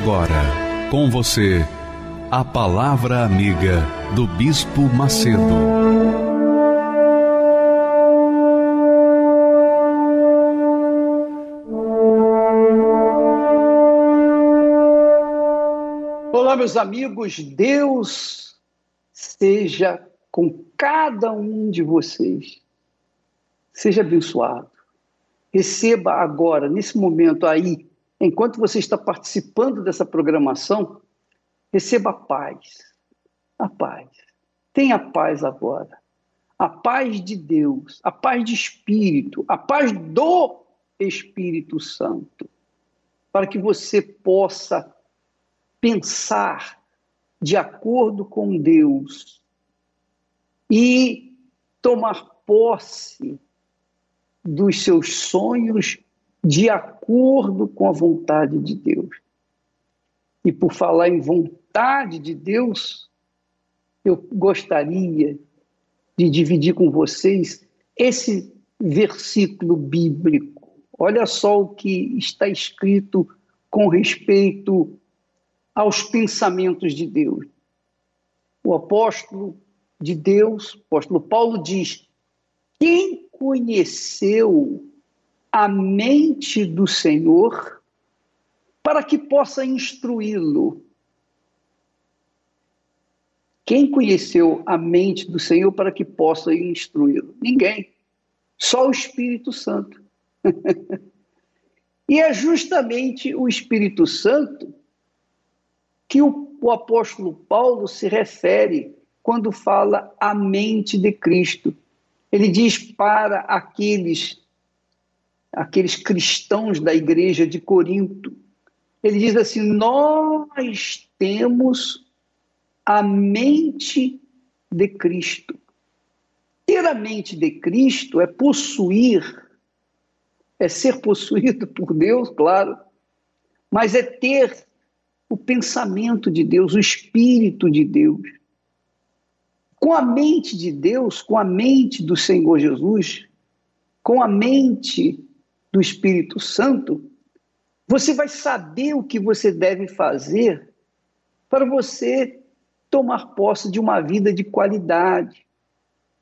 Agora, com você, a Palavra Amiga do Bispo Macedo. Olá, meus amigos, Deus seja com cada um de vocês. Seja abençoado. Receba agora, nesse momento aí, enquanto você está participando dessa programação, receba a paz. A paz. Tenha paz agora. A paz de Deus, a paz de espírito, a paz do Espírito Santo, para que você possa pensar de acordo com Deus e tomar posse dos seus sonhos de acordo com a vontade de Deus. E por falar em vontade de Deus, eu gostaria de dividir com vocês esse versículo bíblico. Olha só o que está escrito com respeito aos pensamentos de Deus. O apóstolo de Deus, o apóstolo Paulo diz: Quem conheceu a mente do Senhor para que possa instruí-lo. Quem conheceu a mente do Senhor para que possa instruí-lo? Ninguém. Só o Espírito Santo. e é justamente o Espírito Santo que o, o apóstolo Paulo se refere quando fala a mente de Cristo. Ele diz para aqueles aqueles cristãos da igreja de Corinto ele diz assim: Nós temos a mente de Cristo. Ter a mente de Cristo é possuir, é ser possuído por Deus, claro, mas é ter o pensamento de Deus, o espírito de Deus. Com a mente de Deus, com a mente do Senhor Jesus, com a mente do Espírito Santo, você vai saber o que você deve fazer para você tomar posse de uma vida de qualidade.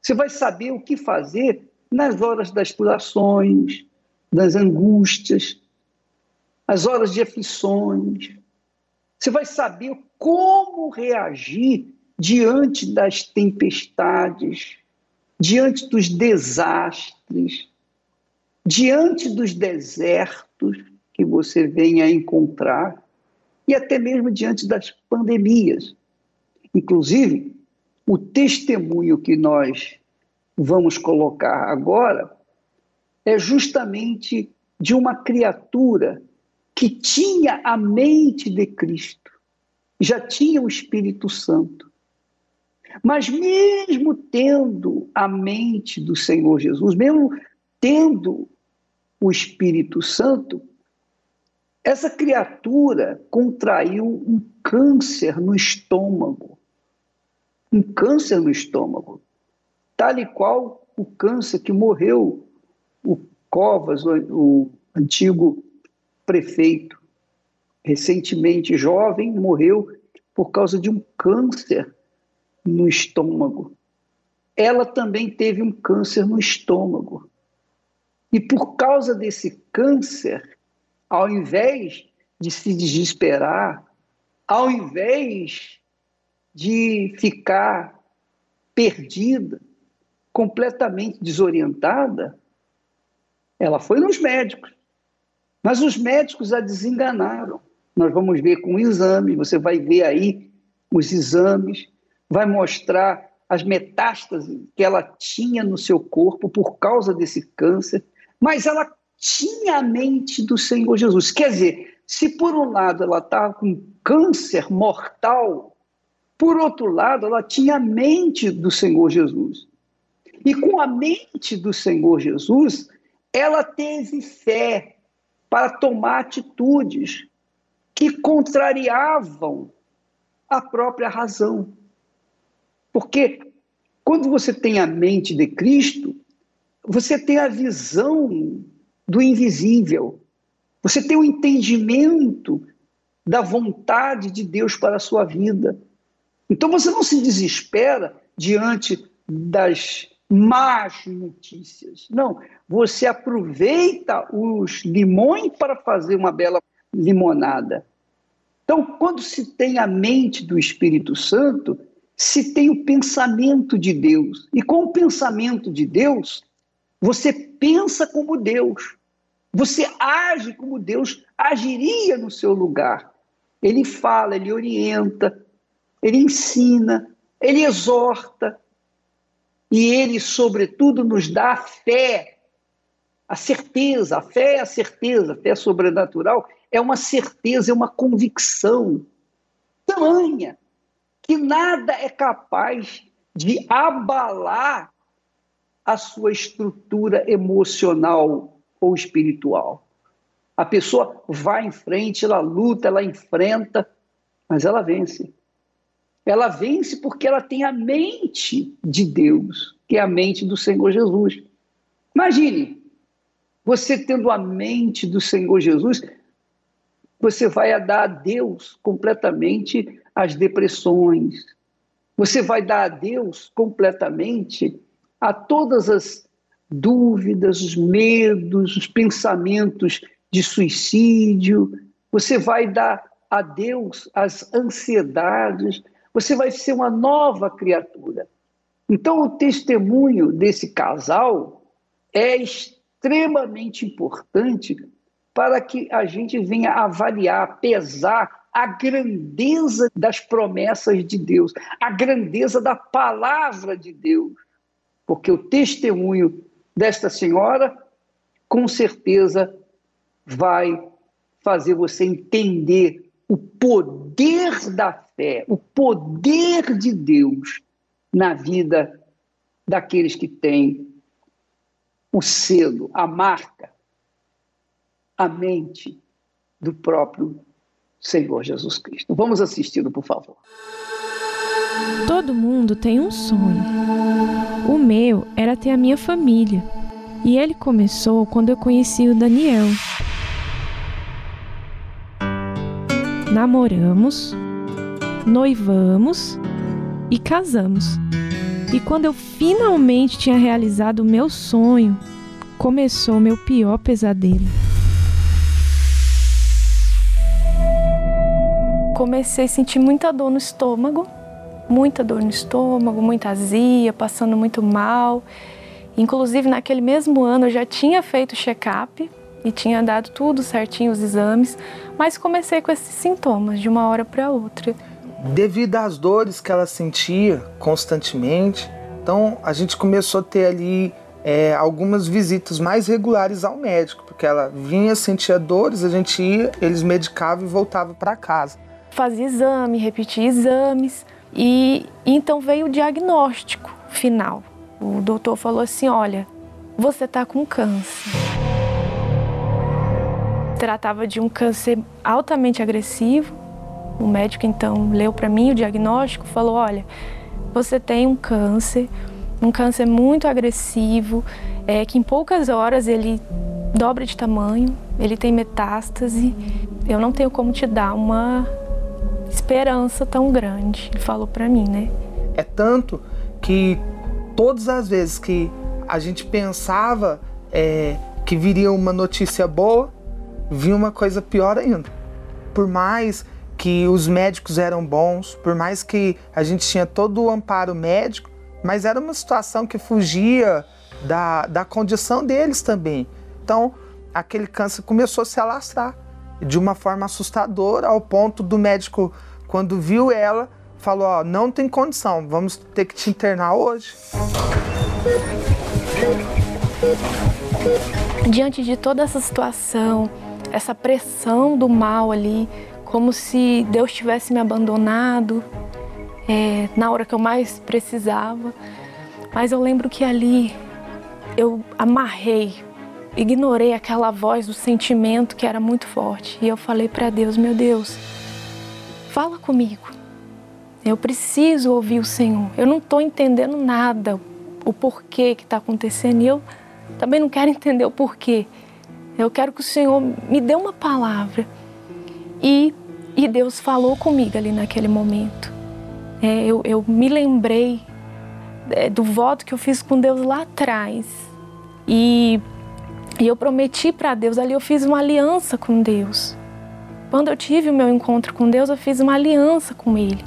Você vai saber o que fazer nas horas das tribulações, das angústias, as horas de aflições. Você vai saber como reagir diante das tempestades, diante dos desastres, diante dos desertos que você venha a encontrar, e até mesmo diante das pandemias. Inclusive, o testemunho que nós vamos colocar agora é justamente de uma criatura que tinha a mente de Cristo, já tinha o Espírito Santo. Mas mesmo tendo a mente do Senhor Jesus, mesmo tendo o Espírito Santo, essa criatura contraiu um câncer no estômago. Um câncer no estômago. Tal e qual o câncer que morreu o Covas, o, o antigo prefeito, recentemente jovem, morreu por causa de um câncer no estômago. Ela também teve um câncer no estômago. E por causa desse câncer, ao invés de se desesperar, ao invés de ficar perdida, completamente desorientada, ela foi nos médicos. Mas os médicos a desenganaram. Nós vamos ver com exames, você vai ver aí os exames, vai mostrar as metástases que ela tinha no seu corpo por causa desse câncer, mas ela tinha a mente do Senhor Jesus. Quer dizer, se por um lado ela estava com câncer mortal, por outro lado, ela tinha a mente do Senhor Jesus. E com a mente do Senhor Jesus, ela teve fé para tomar atitudes que contrariavam a própria razão. Porque quando você tem a mente de Cristo, você tem a visão do invisível. Você tem o entendimento da vontade de Deus para a sua vida. Então você não se desespera diante das más notícias. Não, você aproveita os limões para fazer uma bela limonada. Então, quando se tem a mente do Espírito Santo, se tem o pensamento de Deus. E com o pensamento de Deus, você pensa como Deus. Você age como Deus agiria no seu lugar. Ele fala, ele orienta, ele ensina, ele exorta. E ele, sobretudo, nos dá fé, a certeza. A fé é a certeza, a fé sobrenatural é uma certeza, é uma convicção tamanha que nada é capaz de abalar a sua estrutura emocional ou espiritual. A pessoa vai em frente, ela luta, ela enfrenta, mas ela vence. Ela vence porque ela tem a mente de Deus, que é a mente do Senhor Jesus. Imagine, você tendo a mente do Senhor Jesus, você vai dar a Deus completamente as depressões. Você vai dar a Deus completamente a todas as dúvidas, os medos, os pensamentos de suicídio. Você vai dar a Deus as ansiedades. Você vai ser uma nova criatura. Então, o testemunho desse casal é extremamente importante para que a gente venha avaliar, pesar a grandeza das promessas de Deus, a grandeza da palavra de Deus. Porque o testemunho desta senhora, com certeza, vai fazer você entender o poder da fé, o poder de Deus na vida daqueles que têm o selo, a marca, a mente do próprio Senhor Jesus Cristo. Vamos assisti-lo, por favor. Todo mundo tem um sonho. O meu era ter a minha família. E ele começou quando eu conheci o Daniel. Namoramos, noivamos e casamos. E quando eu finalmente tinha realizado o meu sonho, começou meu pior pesadelo. comecei a sentir muita dor no estômago, muita dor no estômago, muita azia, passando muito mal. Inclusive, naquele mesmo ano, eu já tinha feito check-up e tinha dado tudo certinho, os exames, mas comecei com esses sintomas de uma hora para outra. Devido às dores que ela sentia constantemente, então a gente começou a ter ali é, algumas visitas mais regulares ao médico, porque ela vinha, sentia dores, a gente ia, eles medicavam e voltava para casa fazia exame, repetia exames e então veio o diagnóstico final. O doutor falou assim: olha, você está com câncer. Tratava de um câncer altamente agressivo. O médico então leu para mim o diagnóstico, falou: olha, você tem um câncer, um câncer muito agressivo, é, que em poucas horas ele dobra de tamanho, ele tem metástase. Eu não tenho como te dar uma esperança tão grande. Ele falou para mim, né? É tanto que todas as vezes que a gente pensava é, que viria uma notícia boa, vinha uma coisa pior ainda. Por mais que os médicos eram bons, por mais que a gente tinha todo o amparo médico, mas era uma situação que fugia da, da condição deles também. Então, aquele câncer começou a se alastrar de uma forma assustadora, ao ponto do médico, quando viu ela, falou: Ó, não tem condição, vamos ter que te internar hoje. diante de toda essa situação, essa pressão do mal ali, como se Deus tivesse me abandonado é, na hora que eu mais precisava. Mas eu lembro que ali eu amarrei, ignorei aquela voz do sentimento que era muito forte. E eu falei para Deus: Meu Deus, fala comigo. Eu preciso ouvir o Senhor. Eu não estou entendendo nada, o porquê que está acontecendo. E eu também não quero entender o porquê. Eu quero que o Senhor me dê uma palavra. E, e Deus falou comigo ali naquele momento. É, eu, eu me lembrei é, do voto que eu fiz com Deus lá atrás. E, e eu prometi para Deus, ali eu fiz uma aliança com Deus. Quando eu tive o meu encontro com Deus, eu fiz uma aliança com Ele.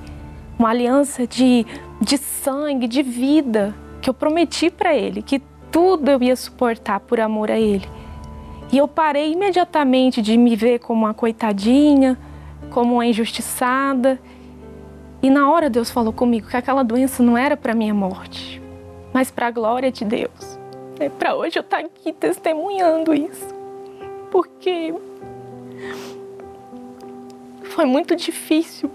Uma aliança de, de sangue, de vida, que eu prometi para Ele, que tudo eu ia suportar por amor a Ele. E eu parei imediatamente de me ver como uma coitadinha, como uma injustiçada. E na hora Deus falou comigo que aquela doença não era para minha morte, mas para a glória de Deus. É para hoje eu estar aqui testemunhando isso. Porque foi muito difícil.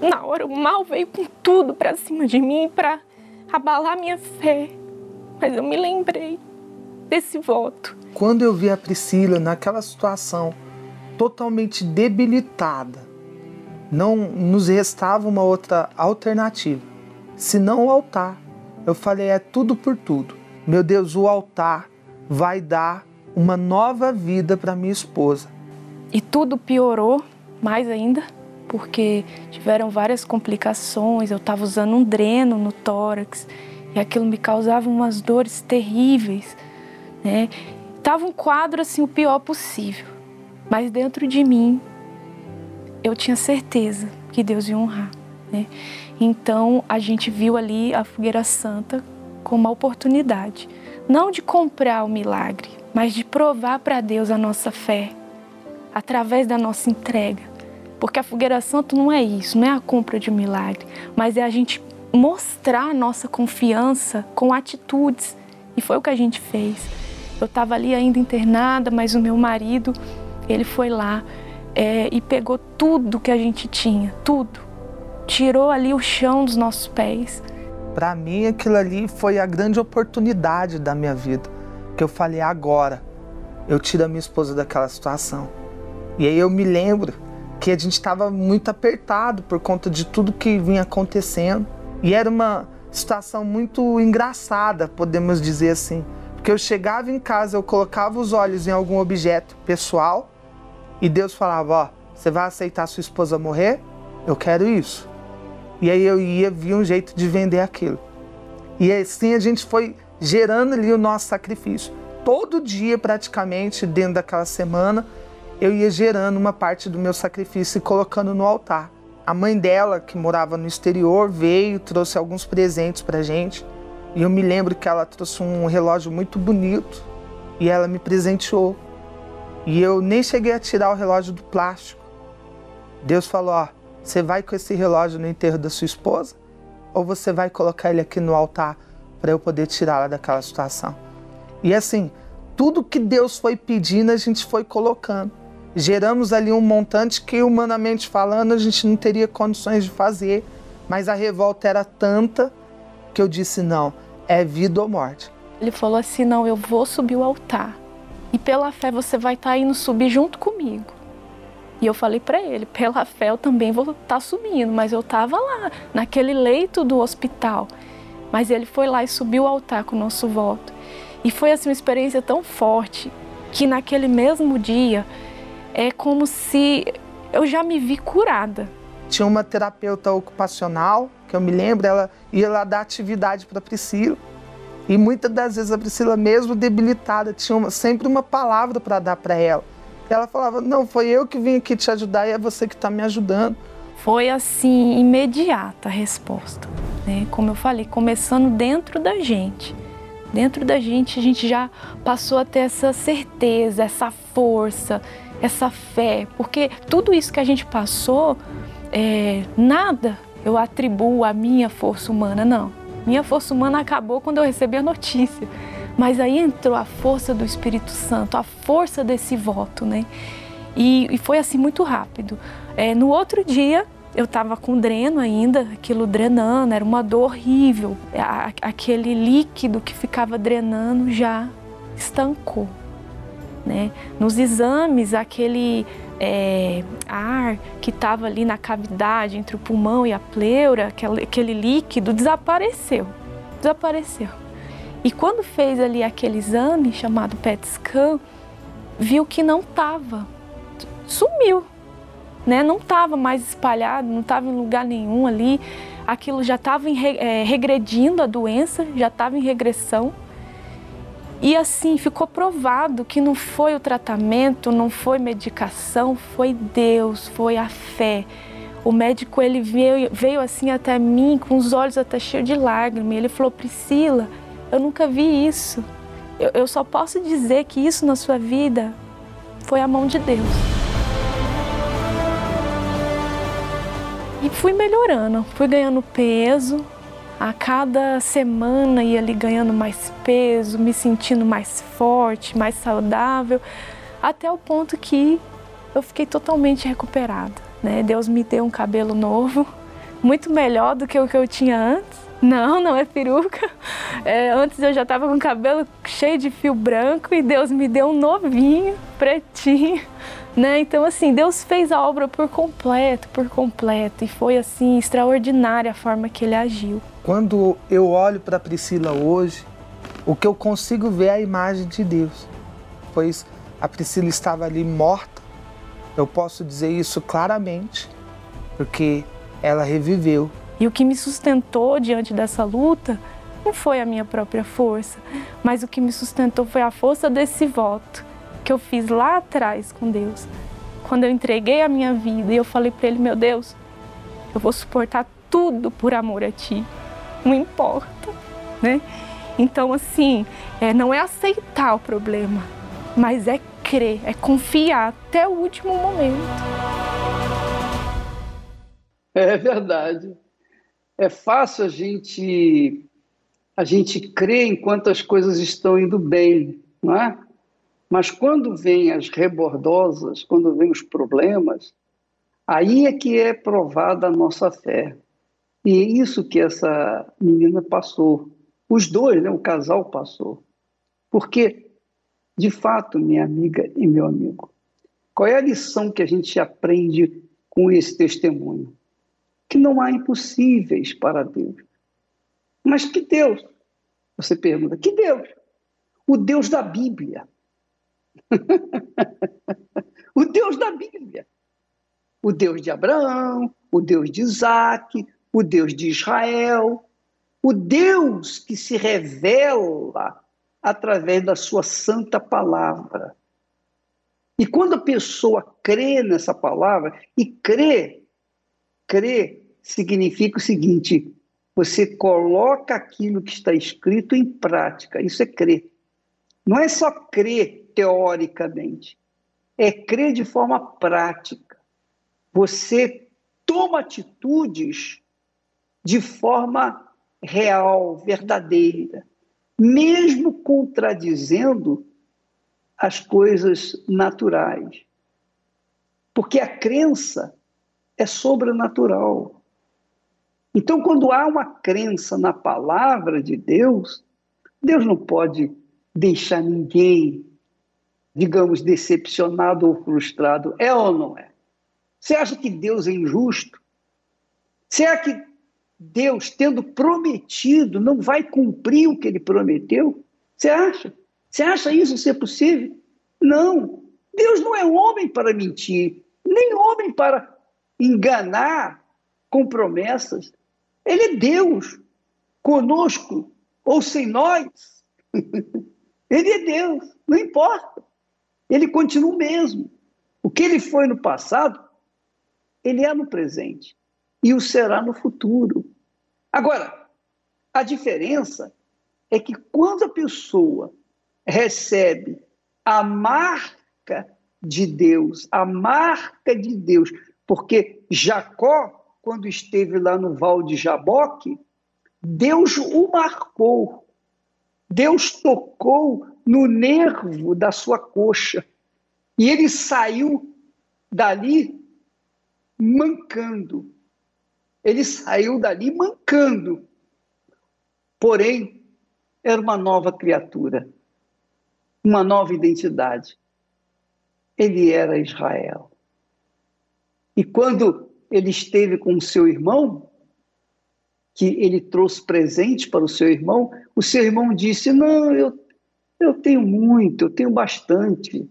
Na hora o mal veio com tudo para cima de mim para abalar minha fé. Mas eu me lembrei desse voto. Quando eu vi a Priscila naquela situação totalmente debilitada, não nos restava uma outra alternativa, senão o altar. Eu falei, é tudo por tudo. Meu Deus, o altar vai dar uma nova vida para minha esposa. E tudo piorou mais ainda, porque tiveram várias complicações. Eu estava usando um dreno no tórax e aquilo me causava umas dores terríveis, né? Tava um quadro assim o pior possível, mas dentro de mim eu tinha certeza que Deus ia honrar, né? Então a gente viu ali a fogueira santa como uma oportunidade, não de comprar o milagre, mas de provar para Deus a nossa fé através da nossa entrega. Porque a fogueira santa não é isso, não é a compra de um milagre, mas é a gente mostrar a nossa confiança com atitudes. E foi o que a gente fez. Eu estava ali ainda internada, mas o meu marido, ele foi lá é, e pegou tudo que a gente tinha, tudo. Tirou ali o chão dos nossos pés. Para mim, aquilo ali foi a grande oportunidade da minha vida. Que eu falei, agora eu tiro a minha esposa daquela situação. E aí eu me lembro que a gente estava muito apertado por conta de tudo que vinha acontecendo. E era uma situação muito engraçada, podemos dizer assim. Porque eu chegava em casa, eu colocava os olhos em algum objeto pessoal e Deus falava: Ó, você vai aceitar sua esposa morrer? Eu quero isso. E aí eu ia, via um jeito de vender aquilo. E assim a gente foi gerando ali o nosso sacrifício. Todo dia, praticamente, dentro daquela semana, eu ia gerando uma parte do meu sacrifício e colocando no altar. A mãe dela, que morava no exterior, veio, trouxe alguns presentes pra gente. E eu me lembro que ela trouxe um relógio muito bonito e ela me presenteou. E eu nem cheguei a tirar o relógio do plástico. Deus falou: Ó, você vai com esse relógio no enterro da sua esposa? Ou você vai colocar ele aqui no altar para eu poder tirá-la daquela situação? E assim, tudo que Deus foi pedindo, a gente foi colocando geramos ali um montante que, humanamente falando, a gente não teria condições de fazer, mas a revolta era tanta que eu disse: não, é vida ou morte. Ele falou assim: não, eu vou subir o altar e pela fé você vai estar tá indo subir junto comigo. E eu falei para ele: pela fé eu também vou estar tá subindo, mas eu estava lá, naquele leito do hospital. Mas ele foi lá e subiu o altar com o nosso voto. E foi assim uma experiência tão forte que naquele mesmo dia é como se eu já me vi curada. Tinha uma terapeuta ocupacional, que eu me lembro, ela ia lá dar atividade para Priscila. E muitas das vezes a Priscila, mesmo debilitada, tinha uma, sempre uma palavra para dar para ela. Ela falava: Não, foi eu que vim aqui te ajudar e é você que está me ajudando. Foi assim, imediata a resposta. Né? Como eu falei, começando dentro da gente. Dentro da gente, a gente já passou a ter essa certeza, essa força, essa fé, porque tudo isso que a gente passou, é, nada eu atribuo à minha força humana, não. Minha força humana acabou quando eu recebi a notícia. Mas aí entrou a força do Espírito Santo, a força desse voto, né? E, e foi assim muito rápido. É, no outro dia, eu estava com dreno ainda, aquilo drenando, era uma dor horrível. Aquele líquido que ficava drenando já estancou. Né? Nos exames, aquele é, ar que estava ali na cavidade entre o pulmão e a pleura, aquele, aquele líquido, desapareceu. Desapareceu. E quando fez ali aquele exame chamado PET scan, viu que não estava. Sumiu. Né? Não estava mais espalhado, não estava em lugar nenhum ali. Aquilo já estava é, regredindo a doença, já estava em regressão. E assim ficou provado que não foi o tratamento, não foi medicação, foi Deus, foi a fé. O médico ele veio, veio assim até mim com os olhos até cheios de lágrimas. Ele falou: Priscila, eu nunca vi isso. Eu, eu só posso dizer que isso na sua vida foi a mão de Deus. E fui melhorando, fui ganhando peso, a cada semana ia ali ganhando mais peso, me sentindo mais forte, mais saudável, até o ponto que eu fiquei totalmente recuperada. Né? Deus me deu um cabelo novo, muito melhor do que o que eu tinha antes. Não, não é peruca. É, antes eu já estava com cabelo cheio de fio branco e Deus me deu um novinho, pretinho. Né? Então, assim, Deus fez a obra por completo, por completo, e foi assim extraordinária a forma que ele agiu. Quando eu olho para Priscila hoje, o que eu consigo ver é a imagem de Deus, pois a Priscila estava ali morta. Eu posso dizer isso claramente, porque ela reviveu. E o que me sustentou diante dessa luta não foi a minha própria força, mas o que me sustentou foi a força desse voto que eu fiz lá atrás com Deus. Quando eu entreguei a minha vida e eu falei para Ele: Meu Deus, eu vou suportar tudo por amor a Ti, não importa, né? Então, assim, é, não é aceitar o problema, mas é crer, é confiar até o último momento. É verdade. É fácil a gente a gente crer enquanto as coisas estão indo bem, não é? Mas quando vêm as rebordosas, quando vêm os problemas, aí é que é provada a nossa fé. E é isso que essa menina passou. Os dois, né, o casal passou. Porque, de fato, minha amiga e meu amigo, qual é a lição que a gente aprende com esse testemunho? Que não há impossíveis para Deus. Mas que Deus? Você pergunta, que Deus? O Deus da Bíblia. o Deus da Bíblia. O Deus de Abraão, o Deus de Isaac, o Deus de Israel, o Deus que se revela através da sua santa palavra. E quando a pessoa crê nessa palavra, e crê, crê significa o seguinte: você coloca aquilo que está escrito em prática, isso é crer. Não é só crer teoricamente, é crer de forma prática. Você toma atitudes de forma real, verdadeira, mesmo contradizendo as coisas naturais. Porque a crença é sobrenatural. Então, quando há uma crença na palavra de Deus, Deus não pode deixar ninguém digamos, decepcionado ou frustrado. É ou não é? Você acha que Deus é injusto? Será que Deus, tendo prometido, não vai cumprir o que ele prometeu? Você acha? Você acha isso ser possível? Não. Deus não é homem para mentir, nem homem para enganar com promessas. Ele é Deus, conosco ou sem nós. Ele é Deus, não importa ele continua o mesmo. O que ele foi no passado, ele é no presente e o será no futuro. Agora, a diferença é que quando a pessoa recebe a marca de Deus, a marca de Deus, porque Jacó, quando esteve lá no Val de Jaboque, Deus o marcou. Deus tocou no nervo da sua coxa. E ele saiu dali mancando. Ele saiu dali mancando. Porém, era uma nova criatura, uma nova identidade. Ele era Israel. E quando ele esteve com o seu irmão, que ele trouxe presente para o seu irmão, o seu irmão disse: Não, eu, eu tenho muito, eu tenho bastante.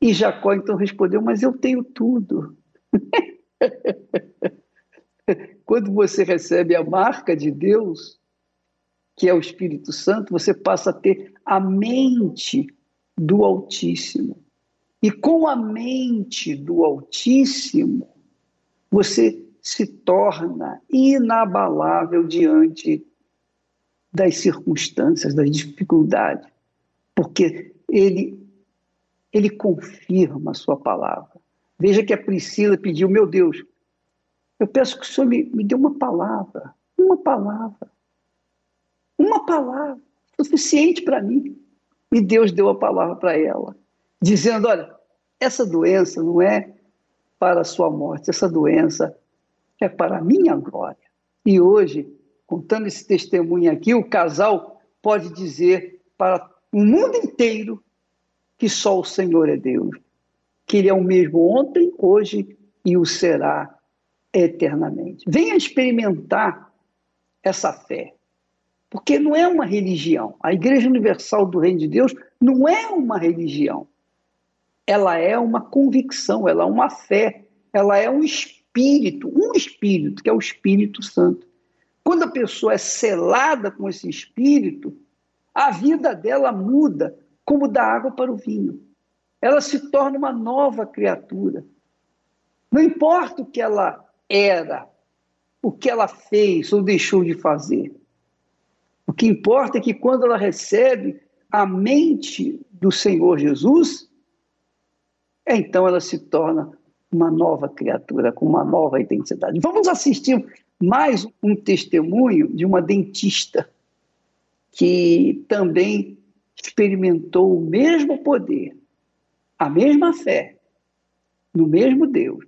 E Jacó então respondeu: Mas eu tenho tudo. Quando você recebe a marca de Deus, que é o Espírito Santo, você passa a ter a mente do Altíssimo. E com a mente do Altíssimo, você se torna inabalável diante das circunstâncias, das dificuldades, porque ele ele confirma a sua palavra. Veja que a Priscila pediu, meu Deus, eu peço que o Senhor me, me dê uma palavra, uma palavra, uma palavra suficiente para mim. E Deus deu a palavra para ela, dizendo: olha, essa doença não é para a sua morte, essa doença é para a minha glória. E hoje, contando esse testemunho aqui, o casal pode dizer para o mundo inteiro que só o Senhor é Deus, que Ele é o mesmo ontem, hoje e o será eternamente. Venha experimentar essa fé, porque não é uma religião. A Igreja Universal do Reino de Deus não é uma religião. Ela é uma convicção, ela é uma fé, ela é um espírito, um espírito, que é o Espírito Santo. Quando a pessoa é selada com esse espírito, a vida dela muda como da água para o vinho. Ela se torna uma nova criatura. Não importa o que ela era, o que ela fez ou deixou de fazer. O que importa é que quando ela recebe a mente do Senhor Jesus, então ela se torna uma nova criatura, com uma nova identidade. Vamos assistir mais um testemunho de uma dentista que também experimentou o mesmo poder, a mesma fé, no mesmo Deus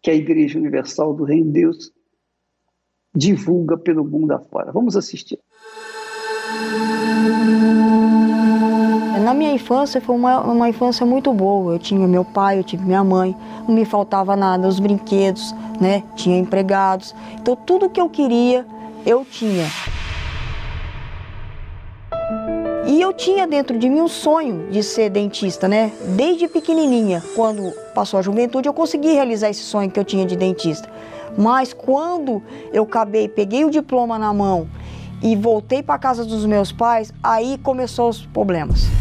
que a Igreja Universal do Reino de Deus divulga pelo mundo afora. Vamos assistir. Na minha infância foi uma, uma infância muito boa. Eu tinha meu pai, eu tive minha mãe, não me faltava nada, os brinquedos, né? Tinha empregados. Então tudo que eu queria, eu tinha. E eu tinha dentro de mim um sonho de ser dentista, né? Desde pequenininha, quando passou a juventude, eu consegui realizar esse sonho que eu tinha de dentista. Mas quando eu acabei, peguei o diploma na mão e voltei para casa dos meus pais, aí começou os problemas.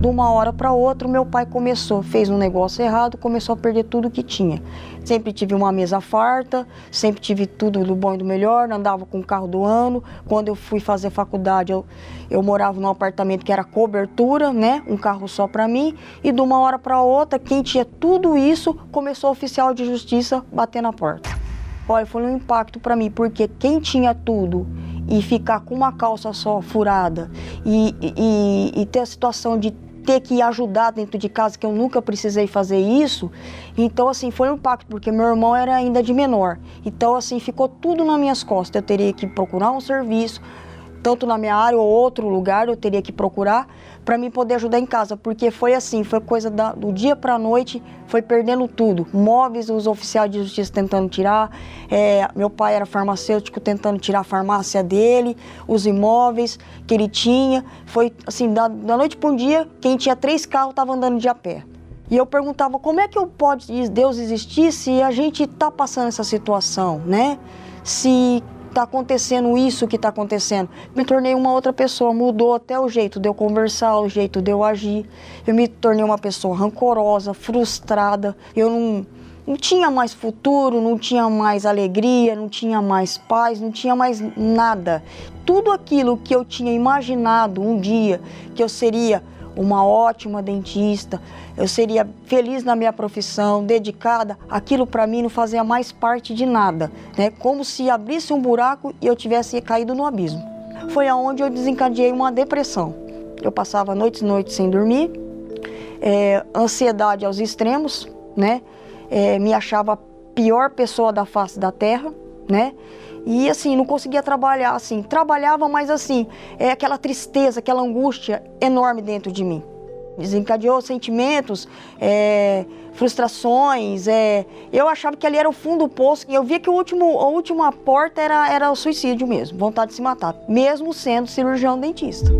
De uma hora para outra, meu pai começou, fez um negócio errado, começou a perder tudo que tinha. Sempre tive uma mesa farta, sempre tive tudo do bom e do melhor, andava com o carro do ano. Quando eu fui fazer faculdade, eu, eu morava num apartamento que era cobertura, né? Um carro só para mim. E de uma hora para outra, quem tinha tudo isso, começou o oficial de justiça bater na porta. Olha, foi um impacto para mim, porque quem tinha tudo e ficar com uma calça só furada e, e, e ter a situação de ter que ajudar dentro de casa, que eu nunca precisei fazer isso. Então, assim, foi um impacto, porque meu irmão era ainda de menor. Então, assim, ficou tudo nas minhas costas. Eu teria que procurar um serviço, tanto na minha área ou outro lugar, eu teria que procurar para mim poder ajudar em casa, porque foi assim, foi coisa da, do dia para a noite, foi perdendo tudo. Móveis, os oficiais de justiça tentando tirar, é, meu pai era farmacêutico tentando tirar a farmácia dele, os imóveis que ele tinha. Foi assim, da, da noite para um dia, quem tinha três carros estava andando de a pé. E eu perguntava como é que eu pode Deus existir se a gente está passando essa situação, né? Se está acontecendo isso que está acontecendo. Me tornei uma outra pessoa, mudou até o jeito de eu conversar, o jeito de eu agir. Eu me tornei uma pessoa rancorosa, frustrada. Eu não, não tinha mais futuro, não tinha mais alegria, não tinha mais paz, não tinha mais nada. Tudo aquilo que eu tinha imaginado um dia que eu seria uma ótima dentista, eu seria feliz na minha profissão, dedicada, aquilo para mim não fazia mais parte de nada, né? Como se abrisse um buraco e eu tivesse caído no abismo. Foi aonde eu desencadeei uma depressão. Eu passava noites e noites sem dormir, é, ansiedade aos extremos, né? É, me achava a pior pessoa da face da terra, né? E assim, não conseguia trabalhar assim. Trabalhava, mas assim, é aquela tristeza, aquela angústia enorme dentro de mim. Desencadeou sentimentos, é, frustrações. É, eu achava que ali era o fundo do poço. E eu via que o último, a última porta era, era o suicídio mesmo, vontade de se matar, mesmo sendo cirurgião dentista.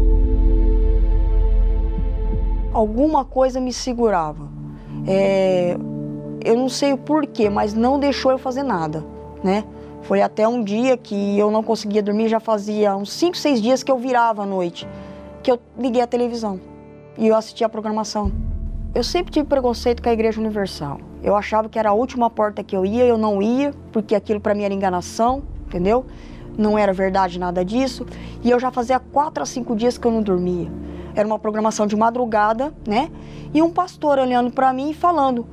Alguma coisa me segurava. É, eu não sei o porquê, mas não deixou eu fazer nada, né? Foi até um dia que eu não conseguia dormir, já fazia uns 5, 6 dias que eu virava à noite, que eu liguei a televisão e eu assistia a programação. Eu sempre tive preconceito com a Igreja Universal. Eu achava que era a última porta que eu ia, eu não ia, porque aquilo para mim era enganação, entendeu? Não era verdade nada disso. E eu já fazia quatro a cinco dias que eu não dormia. Era uma programação de madrugada, né? E um pastor olhando para mim e falando: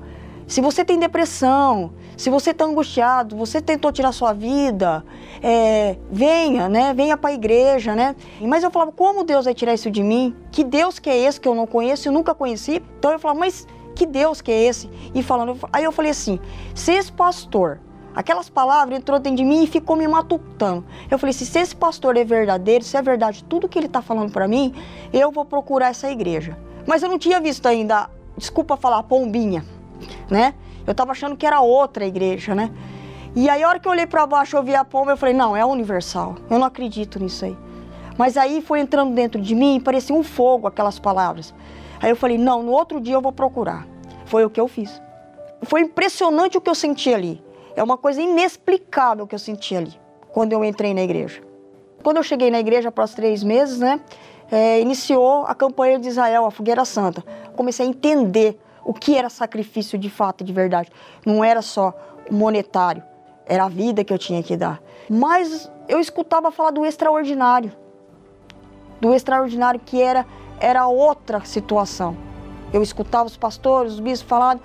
se você tem depressão, se você está angustiado, você tentou tirar sua vida, é, venha, né? Venha para a igreja, né? Mas eu falava, como Deus vai tirar isso de mim? Que Deus que é esse que eu não conheço e nunca conheci? Então eu falava, mas que Deus que é esse? E falando, aí eu falei assim, se esse pastor, aquelas palavras entrou dentro de mim e ficou me matutando. Eu falei, se esse pastor é verdadeiro, se é verdade tudo que ele está falando para mim, eu vou procurar essa igreja. Mas eu não tinha visto ainda, desculpa falar, pombinha né? Eu tava achando que era outra igreja, né? E aí, a hora que eu olhei para baixo, eu vi a pomba, eu falei, não, é universal. Eu não acredito nisso aí. Mas aí foi entrando dentro de mim e parecia um fogo aquelas palavras. Aí eu falei, não, no outro dia eu vou procurar. Foi o que eu fiz. Foi impressionante o que eu senti ali. É uma coisa inexplicável o que eu senti ali, quando eu entrei na igreja. Quando eu cheguei na igreja, após três meses, né, é, iniciou a campanha de Israel, a Fogueira Santa. Comecei a entender o que era sacrifício de fato, de verdade. Não era só monetário, era a vida que eu tinha que dar. Mas eu escutava falar do extraordinário, do extraordinário que era era outra situação. Eu escutava os pastores, os bispos falando,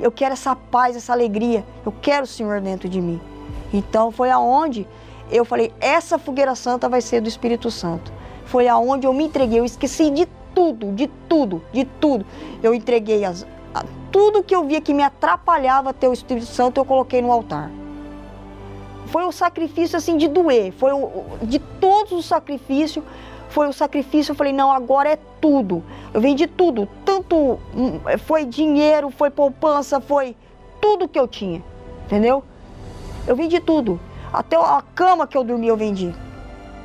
eu quero essa paz, essa alegria, eu quero o Senhor dentro de mim. Então foi aonde eu falei, essa fogueira santa vai ser do Espírito Santo. Foi aonde eu me entreguei, eu esqueci de tudo, de tudo, de tudo. Eu entreguei as, tudo que eu via que me atrapalhava ter o Espírito Santo, eu coloquei no altar. Foi um sacrifício assim de doer, foi o, de todos os sacrifícios, foi o sacrifício, eu falei, não, agora é tudo. Eu vendi tudo, tanto hum, foi dinheiro, foi poupança, foi tudo que eu tinha, entendeu? Eu vendi tudo. Até a cama que eu dormia eu vendi,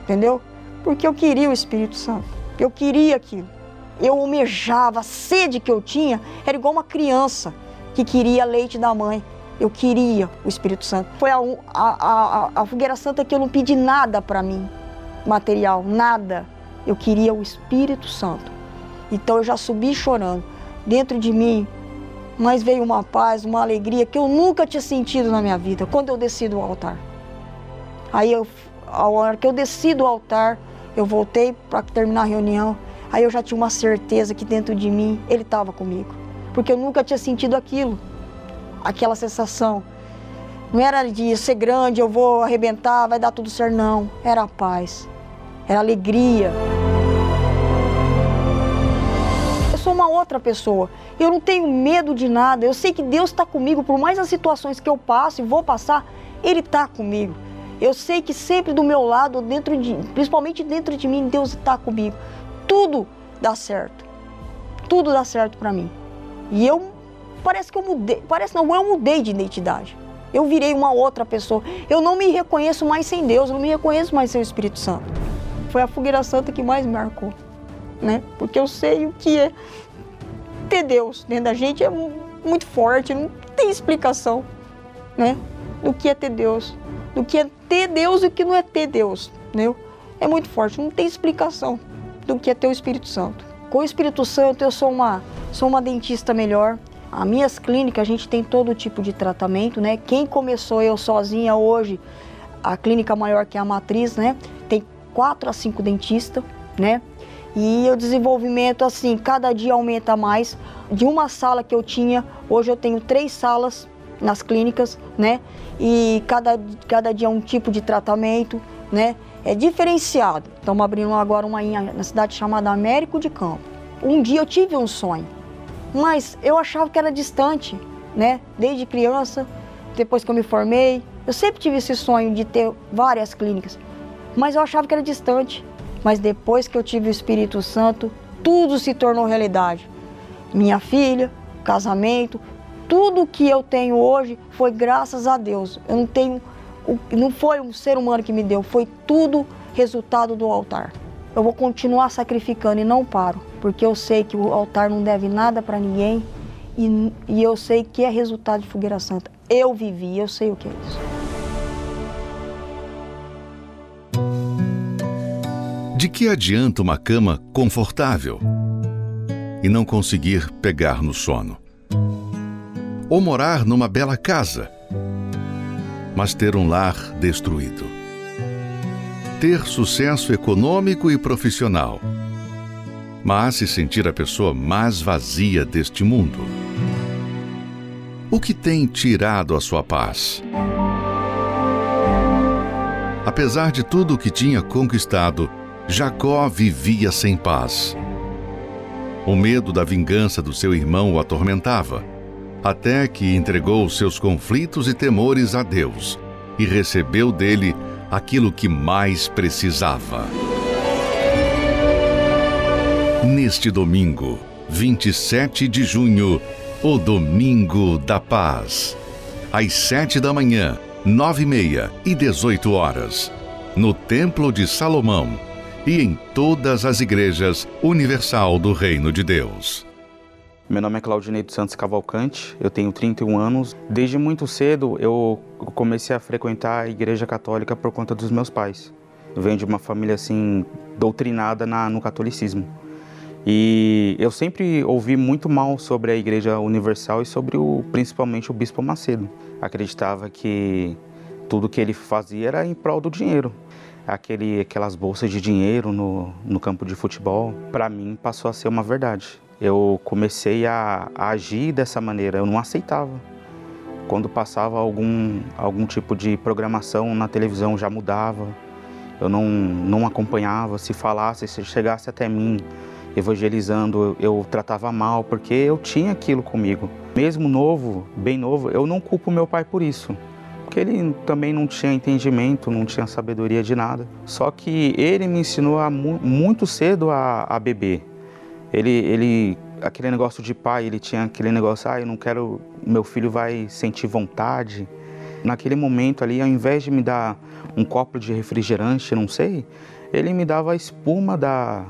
entendeu? Porque eu queria o Espírito Santo, eu queria aquilo eu almejava, a sede que eu tinha era igual uma criança que queria leite da mãe. Eu queria o Espírito Santo. Foi a, a, a, a fogueira santa que eu não pedi nada para mim, material, nada. Eu queria o Espírito Santo. Então eu já subi chorando. Dentro de mim, mas veio uma paz, uma alegria que eu nunca tinha sentido na minha vida quando eu desci do altar. Aí eu, a hora que eu desci do altar, eu voltei para terminar a reunião. Aí eu já tinha uma certeza que dentro de mim ele estava comigo, porque eu nunca tinha sentido aquilo, aquela sensação. Não era de ser grande, eu vou arrebentar, vai dar tudo certo, não. Era paz, era alegria. Eu sou uma outra pessoa. Eu não tenho medo de nada. Eu sei que Deus está comigo, por mais as situações que eu passo e vou passar, Ele está comigo. Eu sei que sempre do meu lado, dentro de, principalmente dentro de mim, Deus está comigo tudo dá certo. Tudo dá certo para mim. E eu parece que eu mudei, parece não, eu mudei de identidade. Eu virei uma outra pessoa. Eu não me reconheço mais sem Deus, eu não me reconheço mais sem o Espírito Santo. Foi a fogueira santa que mais me marcou, né? Porque eu sei o que é ter Deus dentro da gente é muito forte, não tem explicação, né? Do que é ter Deus, do que é ter Deus e o que não é ter Deus, né? É muito forte, não tem explicação do que é ter o Espírito Santo. Com o Espírito Santo eu sou uma, sou uma dentista melhor. As minhas clínicas a gente tem todo tipo de tratamento, né? Quem começou eu sozinha hoje, a clínica maior que é a matriz, né? Tem quatro a cinco dentistas, né? E o desenvolvimento, assim, cada dia aumenta mais. De uma sala que eu tinha, hoje eu tenho três salas nas clínicas, né? E cada, cada dia um tipo de tratamento, né? É diferenciado. Estamos abrindo agora uma na cidade chamada Américo de Campo. Um dia eu tive um sonho, mas eu achava que era distante, né? Desde criança, depois que eu me formei, eu sempre tive esse sonho de ter várias clínicas, mas eu achava que era distante. Mas depois que eu tive o Espírito Santo, tudo se tornou realidade. Minha filha, casamento, tudo que eu tenho hoje foi graças a Deus. Eu não tenho, não foi um ser humano que me deu, foi tudo resultado do altar. Eu vou continuar sacrificando e não paro, porque eu sei que o altar não deve nada para ninguém e, e eu sei que é resultado de fogueira santa. Eu vivi, eu sei o que é isso. De que adianta uma cama confortável e não conseguir pegar no sono? ou morar numa bela casa, mas ter um lar destruído. Ter sucesso econômico e profissional, mas se sentir a pessoa mais vazia deste mundo. O que tem tirado a sua paz? Apesar de tudo o que tinha conquistado, Jacó vivia sem paz. O medo da vingança do seu irmão o atormentava até que entregou seus conflitos e temores a Deus e recebeu dele aquilo que mais precisava. Neste domingo, 27 de junho, o Domingo da Paz. Às sete da manhã, nove e meia e dezoito horas, no Templo de Salomão e em todas as igrejas universal do Reino de Deus. Meu nome é Claudinei dos Santos Cavalcante, eu tenho 31 anos. Desde muito cedo eu comecei a frequentar a igreja católica por conta dos meus pais. Eu venho de uma família assim doutrinada na, no catolicismo. E eu sempre ouvi muito mal sobre a Igreja Universal e sobre o, principalmente o Bispo Macedo. Acreditava que tudo que ele fazia era em prol do dinheiro. Aquele, aquelas bolsas de dinheiro no, no campo de futebol, para mim passou a ser uma verdade eu comecei a, a, agir dessa maneira. Eu não aceitava. Quando passava algum, algum tipo de programação na televisão, já mudava. Eu não, não acompanhava. Se falasse, se chegasse até mim evangelizando, eu, eu tratava mal, porque eu tinha aquilo comigo. Mesmo novo, bem novo, eu não culpo meu pai por isso. Porque ele também não tinha entendimento, não tinha sabedoria de nada. Só que ele me ensinou a, muito cedo a, a beber. Ele, ele, aquele negócio de pai, ele tinha aquele negócio, ah, eu não quero, meu filho vai sentir vontade. Naquele momento ali, ao invés de me dar um copo de refrigerante, não sei, ele me dava a espuma da,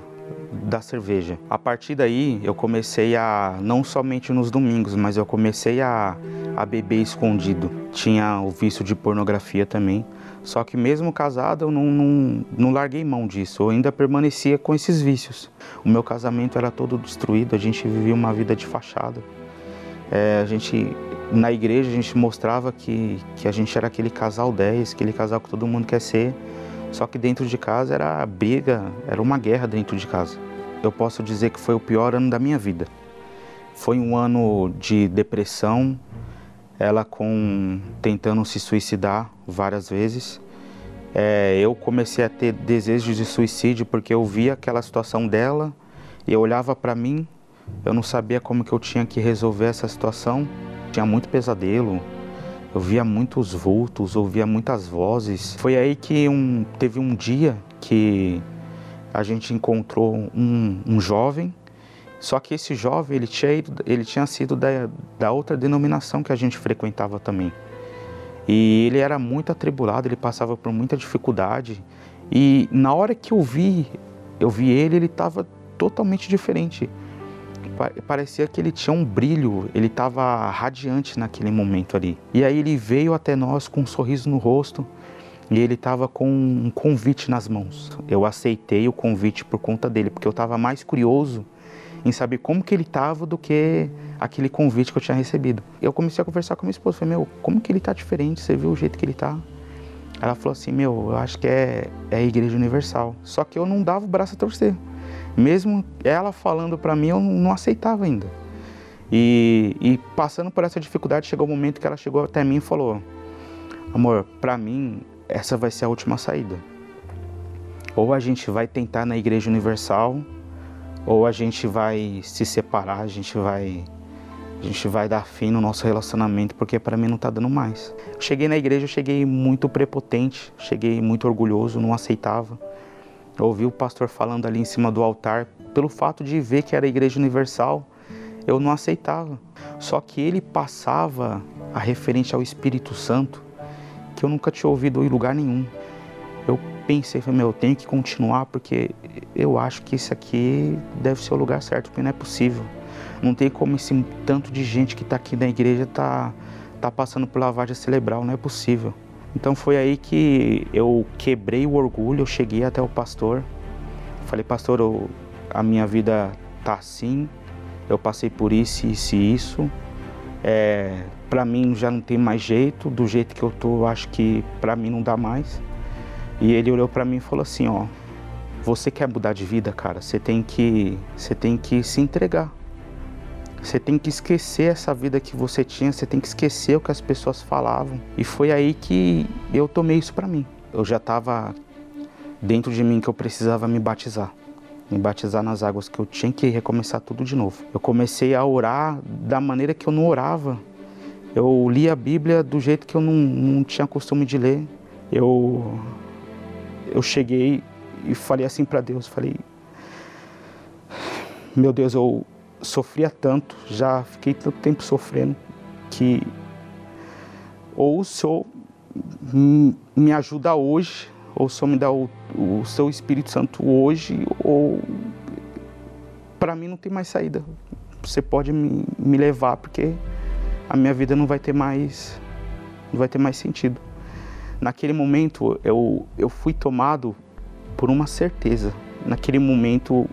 da cerveja. A partir daí, eu comecei a, não somente nos domingos, mas eu comecei a, a beber escondido. Tinha o vício de pornografia também. Só que mesmo casado, eu não, não, não larguei mão disso. Eu ainda permanecia com esses vícios. O meu casamento era todo destruído, a gente vivia uma vida de fachada. É, a gente, na igreja, a gente mostrava que, que a gente era aquele casal 10, aquele casal que todo mundo quer ser. Só que dentro de casa era briga, era uma guerra dentro de casa. Eu posso dizer que foi o pior ano da minha vida. Foi um ano de depressão, ela com tentando se suicidar várias vezes. É, eu comecei a ter desejos de suicídio porque eu via aquela situação dela e eu olhava para mim, eu não sabia como que eu tinha que resolver essa situação. Tinha muito pesadelo, eu via muitos vultos, ouvia muitas vozes. Foi aí que um, teve um dia que a gente encontrou um, um jovem só que esse jovem, ele tinha, ele tinha sido da, da outra denominação que a gente frequentava também. E ele era muito atribulado, ele passava por muita dificuldade. E na hora que eu vi, eu vi ele, ele estava totalmente diferente. Parecia que ele tinha um brilho, ele estava radiante naquele momento ali. E aí ele veio até nós com um sorriso no rosto e ele estava com um convite nas mãos. Eu aceitei o convite por conta dele, porque eu estava mais curioso em saber como que ele estava do que aquele convite que eu tinha recebido. Eu comecei a conversar com minha esposa, falei, meu, como que ele está diferente? Você viu o jeito que ele está? Ela falou assim, meu, eu acho que é, é a Igreja Universal. Só que eu não dava o braço a torcer. Mesmo ela falando para mim, eu não aceitava ainda. E, e, passando por essa dificuldade, chegou o um momento que ela chegou até mim e falou: Amor, para mim, essa vai ser a última saída. Ou a gente vai tentar na Igreja Universal, ou a gente vai se separar, a gente vai a gente vai dar fim no nosso relacionamento porque para mim não tá dando mais. Cheguei na igreja, eu cheguei muito prepotente, cheguei muito orgulhoso, não aceitava. Eu ouvi o pastor falando ali em cima do altar, pelo fato de ver que era a igreja universal, eu não aceitava. Só que ele passava a referente ao Espírito Santo, que eu nunca tinha ouvido em lugar nenhum. Eu pensei, meu, eu tenho que continuar porque eu acho que esse aqui deve ser o lugar certo, porque não é possível. Não tem como esse tanto de gente que está aqui na igreja tá, tá passando por lavagem cerebral, não é possível. Então foi aí que eu quebrei o orgulho, eu cheguei até o pastor. Falei, pastor, eu, a minha vida tá assim, eu passei por isso, isso e isso. É, para mim já não tem mais jeito, do jeito que eu tô, acho que para mim não dá mais. E ele olhou para mim e falou assim, ó, você quer mudar de vida, cara? Você tem que, você tem que se entregar. Você tem que esquecer essa vida que você tinha, você tem que esquecer o que as pessoas falavam. E foi aí que eu tomei isso para mim. Eu já estava dentro de mim que eu precisava me batizar. Me batizar nas águas, que eu tinha que recomeçar tudo de novo. Eu comecei a orar da maneira que eu não orava. Eu li a Bíblia do jeito que eu não, não tinha costume de ler. Eu, eu cheguei e falei assim para Deus, falei, meu Deus, eu, sofria tanto, já fiquei tanto tempo sofrendo, que ou o Senhor me ajuda hoje, ou o Senhor me dá o, o seu Espírito Santo hoje, ou para mim não tem mais saída. Você pode me, me levar, porque a minha vida não vai ter mais, não vai ter mais sentido. Naquele momento eu, eu fui tomado por uma certeza. Naquele momento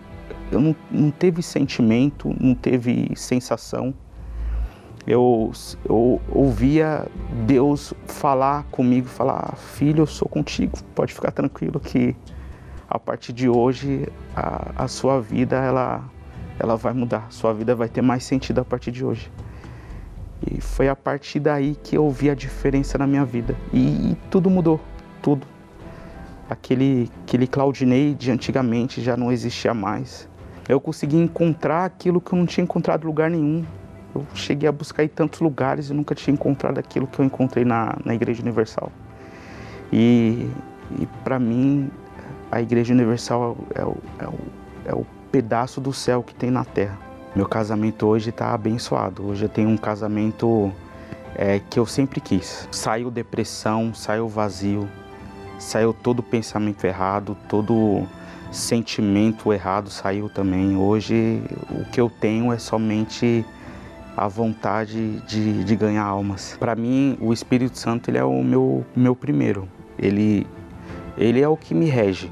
eu não, não teve sentimento, não teve sensação. Eu, eu ouvia Deus falar comigo, falar, filho, eu sou contigo, pode ficar tranquilo que a partir de hoje a, a sua vida ela, ela vai mudar, sua vida vai ter mais sentido a partir de hoje. E foi a partir daí que eu vi a diferença na minha vida. E, e tudo mudou, tudo. Aquele, aquele Claudinei de antigamente já não existia mais eu consegui encontrar aquilo que eu não tinha encontrado em lugar nenhum. Eu cheguei a buscar em tantos lugares e nunca tinha encontrado aquilo que eu encontrei na, na Igreja Universal. E, e para mim, a Igreja Universal é é, o, é o pedaço do céu que tem na terra. Meu casamento hoje está abençoado. Hoje eu tenho um casamento é, que eu sempre quis. Saiu depressão, saiu vazio, saiu todo pensamento errado, todo sentimento errado saiu também. Hoje o que eu tenho é somente a vontade de, de ganhar almas. Para mim, o Espírito Santo ele é o meu, meu primeiro. Ele, ele é o que me rege.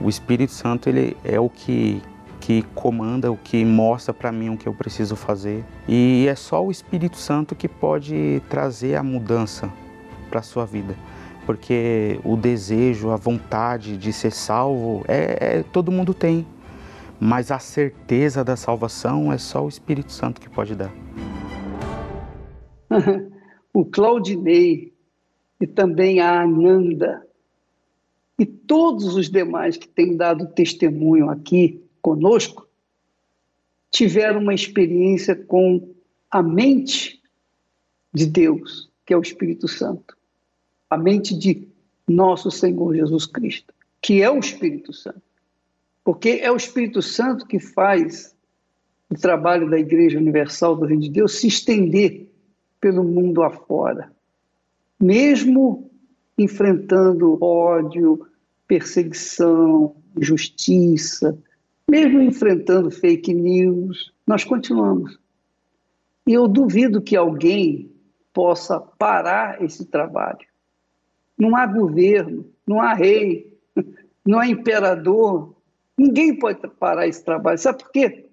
O Espírito Santo ele é o que, que comanda, o que mostra para mim o que eu preciso fazer. E é só o Espírito Santo que pode trazer a mudança para a sua vida porque o desejo, a vontade de ser salvo, é, é, todo mundo tem. Mas a certeza da salvação é só o Espírito Santo que pode dar. o Claudinei e também a Ananda e todos os demais que têm dado testemunho aqui conosco tiveram uma experiência com a mente de Deus, que é o Espírito Santo a mente de nosso Senhor Jesus Cristo, que é o Espírito Santo. Porque é o Espírito Santo que faz o trabalho da Igreja Universal do Reino de Deus se estender pelo mundo afora. Mesmo enfrentando ódio, perseguição, injustiça, mesmo enfrentando fake news, nós continuamos. E eu duvido que alguém possa parar esse trabalho. Não há governo, não há rei, não há imperador. Ninguém pode parar esse trabalho. Sabe por quê?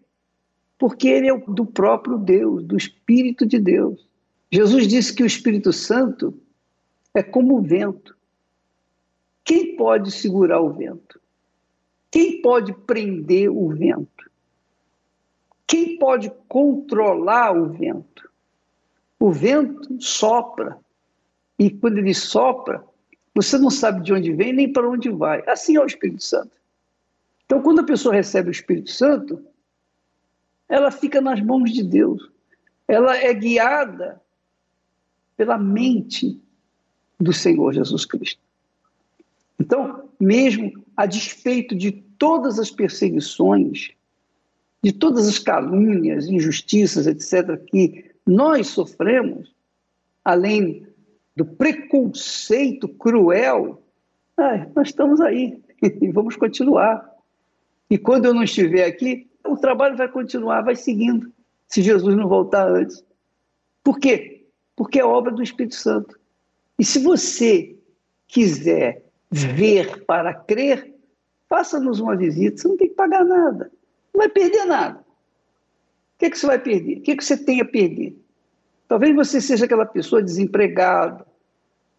Porque ele é do próprio Deus, do Espírito de Deus. Jesus disse que o Espírito Santo é como o vento. Quem pode segurar o vento? Quem pode prender o vento? Quem pode controlar o vento? O vento sopra. E quando ele sopra, você não sabe de onde vem nem para onde vai. Assim é o Espírito Santo. Então, quando a pessoa recebe o Espírito Santo, ela fica nas mãos de Deus. Ela é guiada pela mente do Senhor Jesus Cristo. Então, mesmo a despeito de todas as perseguições, de todas as calúnias, injustiças, etc., que nós sofremos, além do preconceito cruel, nós estamos aí e vamos continuar. E quando eu não estiver aqui, o trabalho vai continuar, vai seguindo, se Jesus não voltar antes. Por quê? Porque é obra do Espírito Santo. E se você quiser ver para crer, faça-nos uma visita, você não tem que pagar nada, não vai perder nada. O que, é que você vai perder? O que, é que você tem a perder? Talvez você seja aquela pessoa desempregada,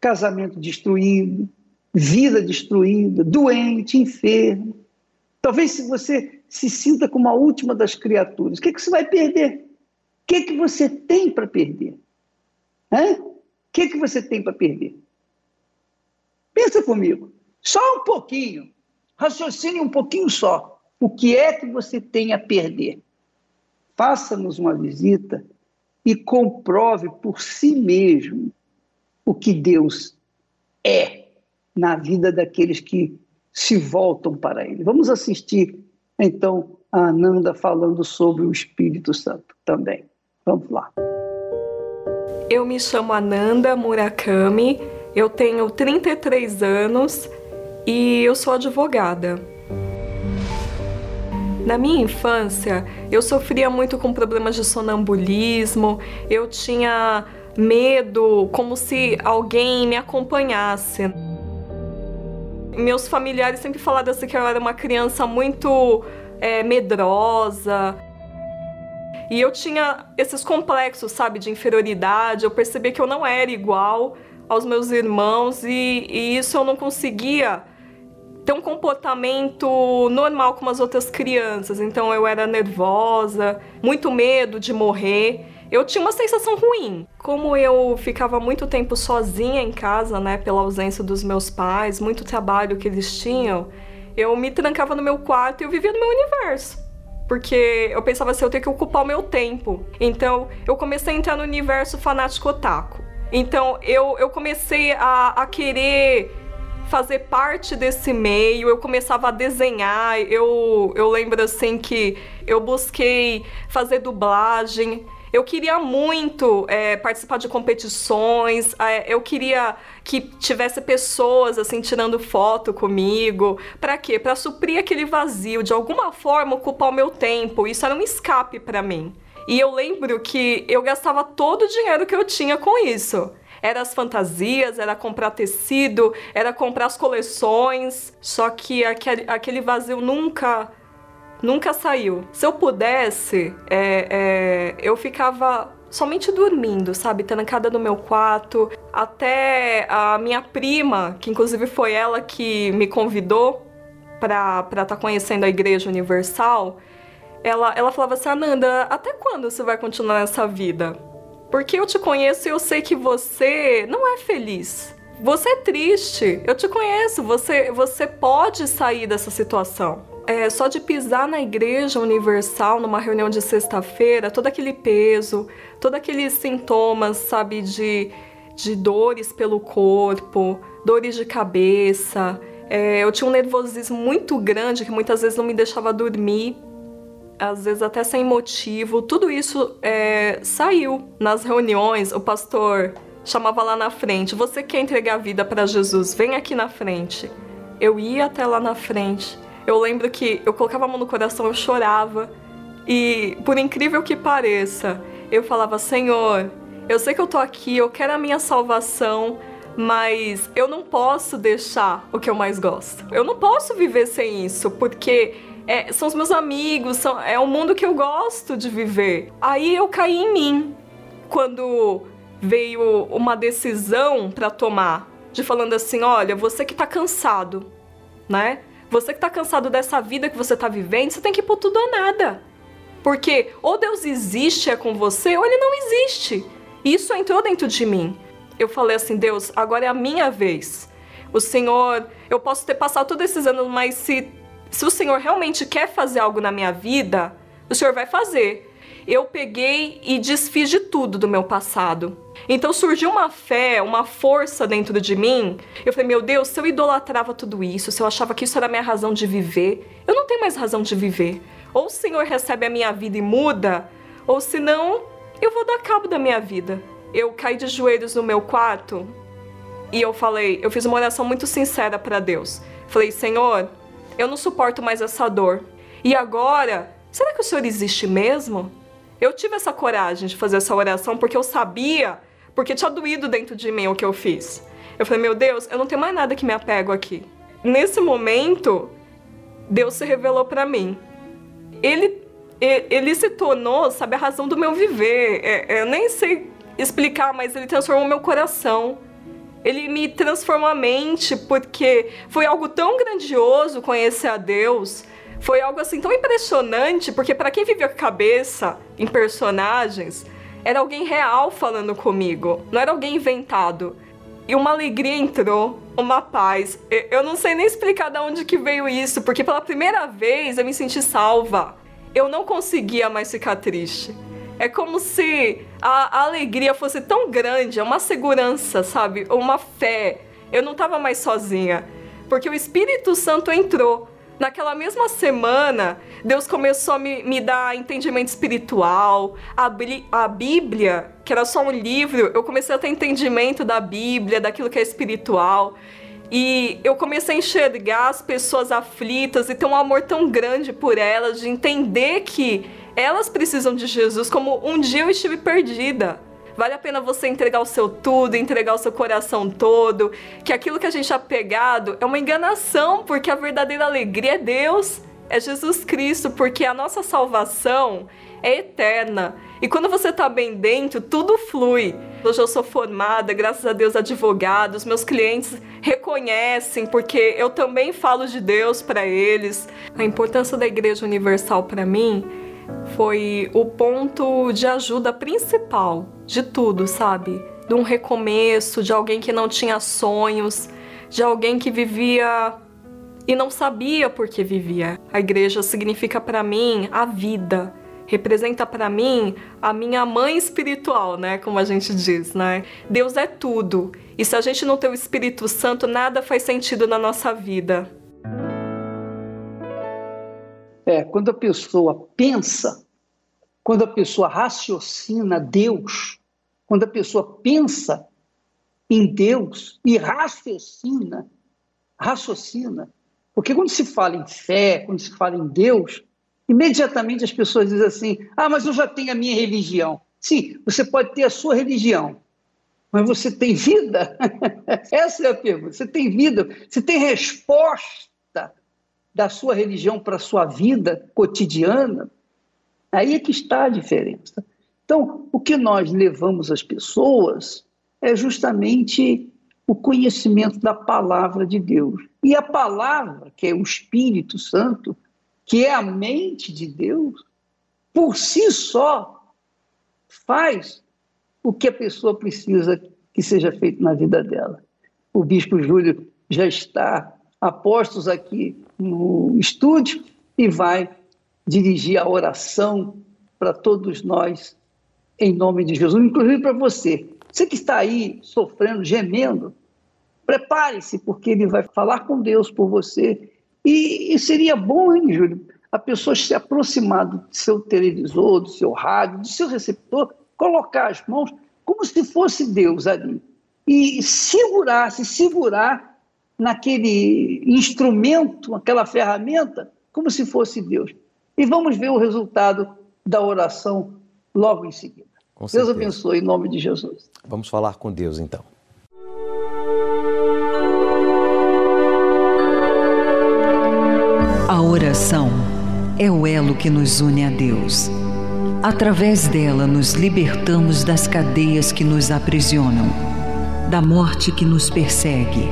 casamento destruído, vida destruída, doente, enfermo. Talvez se você se sinta como a última das criaturas, o que, é que você vai perder? O que, é que você tem para perder? Hã? O que, é que você tem para perder? Pensa comigo, só um pouquinho, raciocine um pouquinho só. O que é que você tem a perder? Faça-nos uma visita e comprove por si mesmo o que Deus é na vida daqueles que se voltam para Ele. Vamos assistir, então, a Ananda falando sobre o Espírito Santo também. Vamos lá. Eu me chamo Ananda Murakami, eu tenho 33 anos e eu sou advogada. Na minha infância, eu sofria muito com problemas de sonambulismo, eu tinha medo, como se alguém me acompanhasse. Meus familiares sempre falaram assim que eu era uma criança muito é, medrosa. E eu tinha esses complexos, sabe, de inferioridade. Eu percebia que eu não era igual aos meus irmãos e, e isso eu não conseguia ter um comportamento normal como as outras crianças. Então eu era nervosa, muito medo de morrer. Eu tinha uma sensação ruim. Como eu ficava muito tempo sozinha em casa, né, pela ausência dos meus pais, muito trabalho que eles tinham, eu me trancava no meu quarto e eu vivia no meu universo. Porque eu pensava assim, eu tenho que ocupar o meu tempo. Então eu comecei a entrar no universo fanático otaku. Então eu, eu comecei a, a querer fazer parte desse meio, eu começava a desenhar, eu, eu lembro assim que eu busquei fazer dublagem, eu queria muito é, participar de competições, é, eu queria que tivesse pessoas assim tirando foto comigo. Para quê? Para suprir aquele vazio, de alguma forma ocupar o meu tempo. Isso era um escape para mim. E eu lembro que eu gastava todo o dinheiro que eu tinha com isso. Era as fantasias, era comprar tecido, era comprar as coleções. Só que aquele, vazio nunca nunca saiu. Se eu pudesse, é, é, eu ficava somente dormindo, sabe? Trancada no meu quarto. Até a minha prima, que inclusive foi ela que me convidou para estar tá conhecendo a Igreja Universal, ela, ela falava assim: Ananda, até quando você vai continuar nessa vida? Porque eu te conheço e eu sei que você não é feliz. Você é triste. Eu te conheço. Você, você pode sair dessa situação. É, só de pisar na igreja universal numa reunião de sexta-feira, todo aquele peso, todos aqueles sintomas, sabe, de, de dores pelo corpo, dores de cabeça. É, eu tinha um nervosismo muito grande que muitas vezes não me deixava dormir às vezes até sem motivo. Tudo isso é, saiu nas reuniões. O pastor chamava lá na frente: Você quer entregar a vida para Jesus? Vem aqui na frente. Eu ia até lá na frente. Eu lembro que eu colocava a mão no coração, eu chorava. E, por incrível que pareça, eu falava: Senhor, eu sei que eu tô aqui, eu quero a minha salvação, mas eu não posso deixar o que eu mais gosto. Eu não posso viver sem isso, porque é, são os meus amigos, são, é o mundo que eu gosto de viver. Aí eu caí em mim quando veio uma decisão para tomar, de falando assim, olha, você que tá cansado, né? Você que está cansado dessa vida que você está vivendo, você tem que ir por tudo ou nada. Porque ou Deus existe é com você, ou ele não existe. Isso entrou dentro de mim. Eu falei assim, Deus, agora é a minha vez. O Senhor, eu posso ter passado todos esses anos, mas se, se o Senhor realmente quer fazer algo na minha vida, o Senhor vai fazer. Eu peguei e desfiz de tudo do meu passado. Então surgiu uma fé, uma força dentro de mim. Eu falei, meu Deus, se eu idolatrava tudo isso, se eu achava que isso era a minha razão de viver, eu não tenho mais razão de viver. Ou o Senhor recebe a minha vida e muda, ou senão eu vou dar cabo da minha vida. Eu caí de joelhos no meu quarto e eu falei, eu fiz uma oração muito sincera para Deus. Falei, Senhor, eu não suporto mais essa dor. E agora, será que o Senhor existe mesmo? Eu tive essa coragem de fazer essa oração porque eu sabia, porque tinha doído dentro de mim o que eu fiz. Eu falei, meu Deus, eu não tenho mais nada que me apego aqui. Nesse momento, Deus se revelou para mim. Ele, ele se tornou, sabe, a razão do meu viver. É, eu nem sei explicar, mas ele transformou meu coração. Ele me transformou a mente porque foi algo tão grandioso conhecer a Deus foi algo assim tão impressionante, porque para quem vivia a cabeça em personagens, era alguém real falando comigo, não era alguém inventado. E uma alegria entrou, uma paz. Eu não sei nem explicar de onde que veio isso, porque pela primeira vez eu me senti salva. Eu não conseguia mais ficar triste. É como se a, alegria fosse tão grande, é uma segurança, sabe? Uma fé. Eu não estava mais sozinha, porque o Espírito Santo entrou Naquela mesma semana, Deus começou a me, me dar entendimento espiritual. A, a Bíblia, que era só um livro, eu comecei a ter entendimento da Bíblia, daquilo que é espiritual. E eu comecei a enxergar as pessoas aflitas e ter um amor tão grande por elas, de entender que elas precisam de Jesus, como um dia eu estive perdida. Vale a pena você entregar o seu tudo, entregar o seu coração todo, que aquilo que a gente é pegado é uma enganação, porque a verdadeira alegria é Deus, é Jesus Cristo, porque a nossa salvação é eterna. E quando você está bem dentro, tudo flui. Hoje eu sou formada, graças a Deus, advogada, os meus clientes reconhecem, porque eu também falo de Deus para eles. A importância da Igreja Universal para mim foi o ponto de ajuda principal de tudo, sabe? De um recomeço, de alguém que não tinha sonhos, de alguém que vivia e não sabia por que vivia. A igreja significa para mim a vida, representa para mim a minha mãe espiritual, né, como a gente diz, né? Deus é tudo. E se a gente não tem o Espírito Santo, nada faz sentido na nossa vida. É, quando a pessoa pensa, quando a pessoa raciocina Deus, quando a pessoa pensa em Deus e raciocina, raciocina, porque quando se fala em fé, quando se fala em Deus, imediatamente as pessoas dizem assim: ah, mas eu já tenho a minha religião. Sim, você pode ter a sua religião, mas você tem vida? Essa é a pergunta. Você tem vida? Você tem resposta da sua religião para a sua vida cotidiana, aí é que está a diferença. Então, o que nós levamos às pessoas é justamente o conhecimento da palavra de Deus. E a palavra, que é o Espírito Santo, que é a mente de Deus, por si só faz o que a pessoa precisa que seja feito na vida dela. O bispo Júlio já está a postos aqui no estúdio e vai dirigir a oração para todos nós, em nome de Jesus, inclusive para você. Você que está aí sofrendo, gemendo, prepare-se, porque ele vai falar com Deus por você. E, e seria bom, hein, Júlio, a pessoa se aproximar do seu televisor, do seu rádio, do seu receptor, colocar as mãos como se fosse Deus ali. E segurar, se segurar naquele instrumento, aquela ferramenta, como se fosse Deus. E vamos ver o resultado da oração logo em seguida. Deus abençoe em nome de Jesus. Vamos falar com Deus então. Oração é o elo que nos une a Deus. Através dela, nos libertamos das cadeias que nos aprisionam, da morte que nos persegue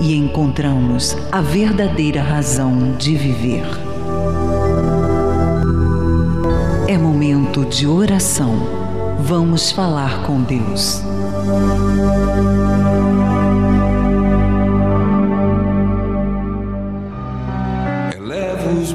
e encontramos a verdadeira razão de viver. É momento de oração. Vamos falar com Deus.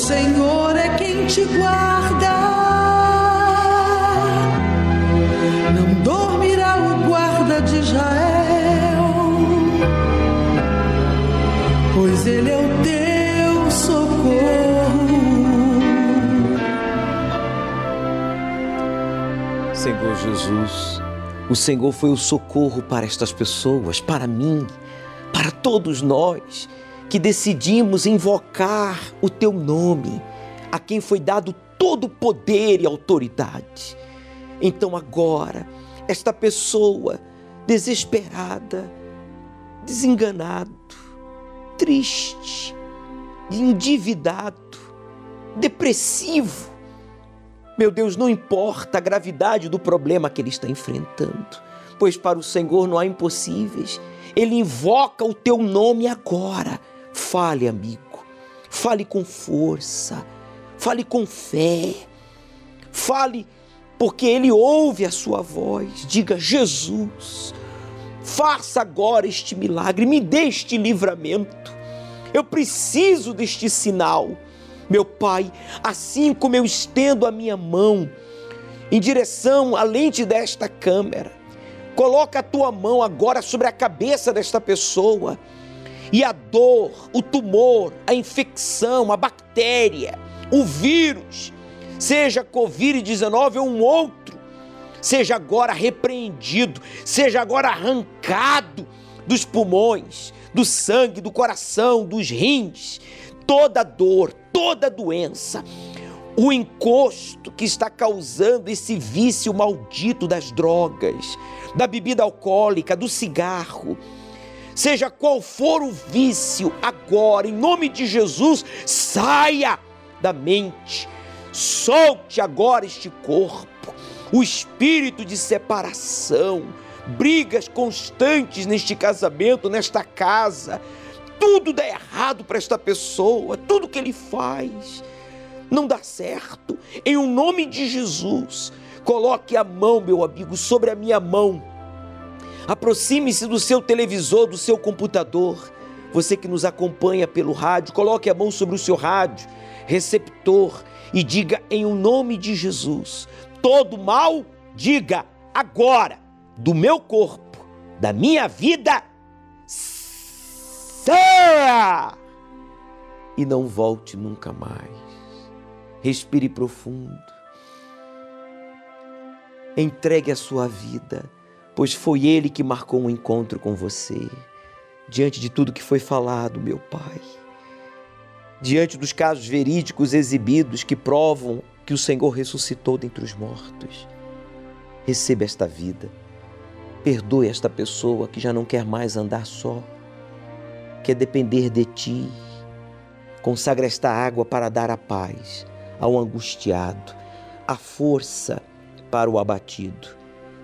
Senhor é quem te guarda. Não dormirá o guarda de Israel, pois ele é o teu socorro. Senhor Jesus, o Senhor foi o socorro para estas pessoas, para mim, para todos nós que decidimos invocar o teu nome, a quem foi dado todo poder e autoridade. Então agora, esta pessoa desesperada, desenganado, triste, endividado, depressivo, meu Deus, não importa a gravidade do problema que ele está enfrentando, pois para o Senhor não há impossíveis. Ele invoca o teu nome agora. Fale, amigo. Fale com força. Fale com fé. Fale porque ele ouve a sua voz. Diga: Jesus, faça agora este milagre, me dê este livramento. Eu preciso deste sinal. Meu Pai, assim como eu estendo a minha mão em direção à lente desta câmera, coloca a tua mão agora sobre a cabeça desta pessoa e a dor, o tumor, a infecção, a bactéria, o vírus, seja Covid-19 ou um outro, seja agora repreendido, seja agora arrancado dos pulmões, do sangue, do coração, dos rins, toda dor, toda doença, o encosto que está causando esse vício maldito das drogas, da bebida alcoólica, do cigarro, seja qual for o vício, agora, em nome de Jesus, saia da mente, solte agora este corpo, o espírito de separação, brigas constantes neste casamento, nesta casa, tudo dá errado para esta pessoa, tudo que ele faz não dá certo. Em um nome de Jesus, coloque a mão, meu amigo, sobre a minha mão. Aproxime-se do seu televisor, do seu computador. Você que nos acompanha pelo rádio, coloque a mão sobre o seu rádio, receptor e diga em o um nome de Jesus: todo mal, diga agora, do meu corpo, da minha vida saia! E não volte nunca mais. Respire profundo. Entregue a sua vida, pois foi Ele que marcou um encontro com você. Diante de tudo que foi falado, meu Pai, diante dos casos verídicos exibidos que provam que o Senhor ressuscitou dentre os mortos, receba esta vida. Perdoe esta pessoa que já não quer mais andar só quer depender de ti. Consagra esta água para dar a paz ao angustiado, a força para o abatido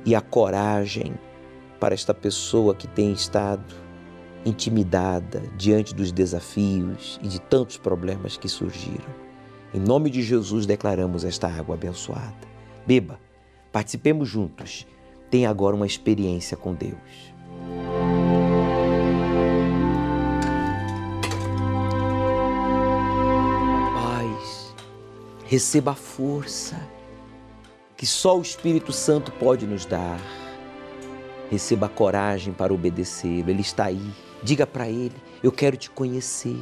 e a coragem para esta pessoa que tem estado intimidada diante dos desafios e de tantos problemas que surgiram. Em nome de Jesus declaramos esta água abençoada. Beba, participemos juntos. Tenha agora uma experiência com Deus. receba a força que só o Espírito Santo pode nos dar. Receba coragem para obedecê-lo, ele está aí. Diga para ele: Eu quero te conhecer.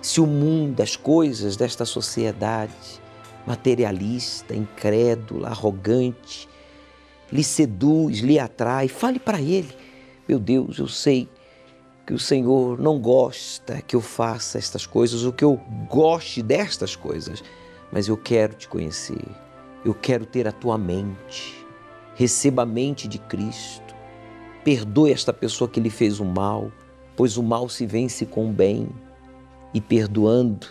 Se o mundo, as coisas desta sociedade materialista, incrédula, arrogante, lhe seduz, lhe atrai, fale para ele: Meu Deus, eu sei que o Senhor não gosta que eu faça estas coisas ou que eu goste destas coisas, mas eu quero te conhecer. Eu quero ter a tua mente. Receba a mente de Cristo. Perdoe esta pessoa que lhe fez o mal, pois o mal se vence com o bem. E perdoando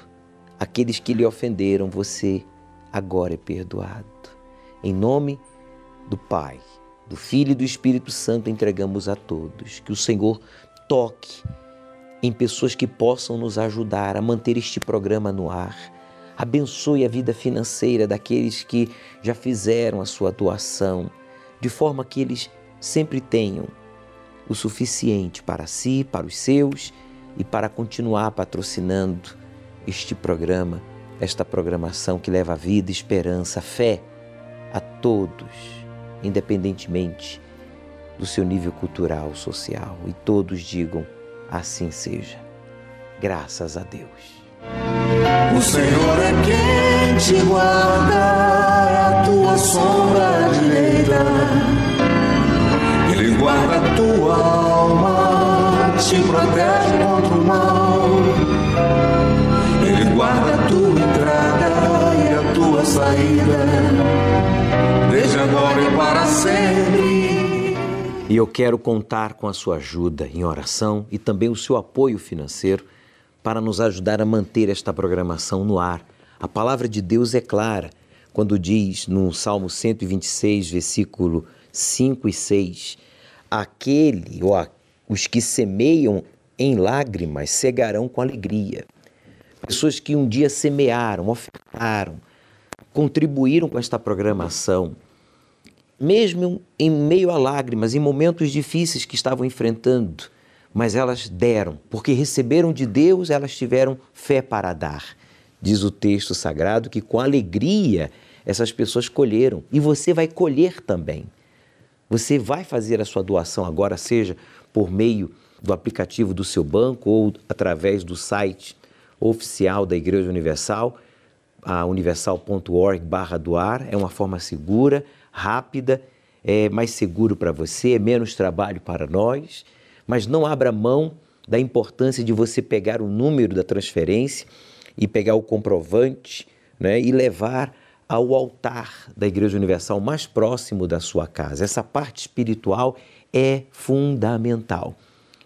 aqueles que lhe ofenderam, você agora é perdoado. Em nome do Pai, do Filho e do Espírito Santo entregamos a todos. Que o Senhor toque em pessoas que possam nos ajudar a manter este programa no ar. Abençoe a vida financeira daqueles que já fizeram a sua doação, de forma que eles sempre tenham o suficiente para si, para os seus e para continuar patrocinando este programa, esta programação que leva vida, esperança, fé a todos, independentemente do seu nível cultural, social. E todos digam: assim seja. Graças a Deus. O Senhor é quem te guarda, é a tua sombra direita. Ele guarda a tua alma, te protege contra o mal. Ele guarda a tua entrada e a tua saída, desde agora e para sempre. E eu quero contar com a sua ajuda em oração e também o seu apoio financeiro para nos ajudar a manter esta programação no ar. A palavra de Deus é clara quando diz no Salmo 126, versículo 5 e 6: Aquele ou a, os que semeiam em lágrimas cegarão com alegria. Pessoas que um dia semearam, ofertaram, contribuíram com esta programação, mesmo em meio a lágrimas, em momentos difíceis que estavam enfrentando, mas elas deram, porque receberam de Deus, elas tiveram fé para dar. Diz o texto sagrado que com alegria essas pessoas colheram e você vai colher também. Você vai fazer a sua doação agora, seja por meio do aplicativo do seu banco ou através do site oficial da Igreja Universal, a universal.org/doar. É uma forma segura, rápida, é mais seguro para você, é menos trabalho para nós mas não abra mão da importância de você pegar o número da transferência e pegar o comprovante né, e levar ao altar da Igreja Universal mais próximo da sua casa. Essa parte espiritual é fundamental.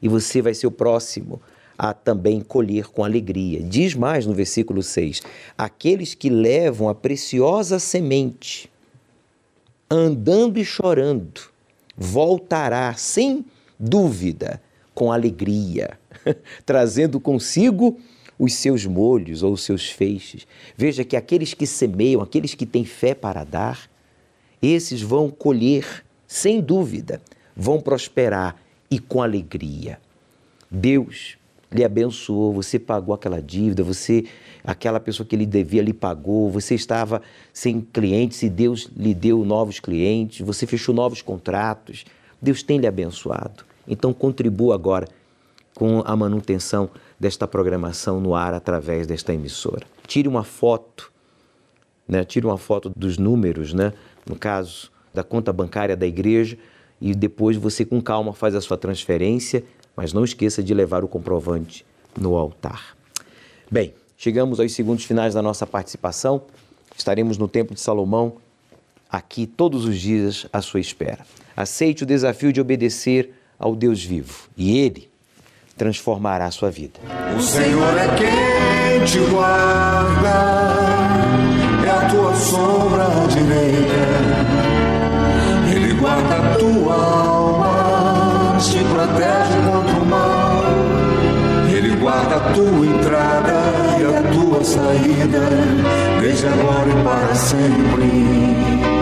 E você vai ser o próximo a também colher com alegria. Diz mais no versículo 6: aqueles que levam a preciosa semente, andando e chorando, voltará sem dúvida com alegria, trazendo consigo os seus molhos ou os seus feixes. Veja que aqueles que semeiam, aqueles que têm fé para dar, esses vão colher, sem dúvida, vão prosperar e com alegria. Deus lhe abençoou, você pagou aquela dívida, você aquela pessoa que lhe devia lhe pagou, você estava sem clientes e Deus lhe deu novos clientes, você fechou novos contratos. Deus tem lhe abençoado. Então contribua agora com a manutenção desta programação no ar através desta emissora. Tire uma foto, né? Tire uma foto dos números, né? No caso da conta bancária da igreja e depois você com calma faz a sua transferência, mas não esqueça de levar o comprovante no altar. Bem, chegamos aos segundos finais da nossa participação. Estaremos no Templo de Salomão aqui todos os dias à sua espera. Aceite o desafio de obedecer ao Deus vivo e Ele transformará a sua vida. O Senhor é quem te guarda, é a tua sombra direita. Ele guarda a tua alma, te protege contra o mal. Ele guarda a tua entrada e a tua saída, desde agora e para sempre.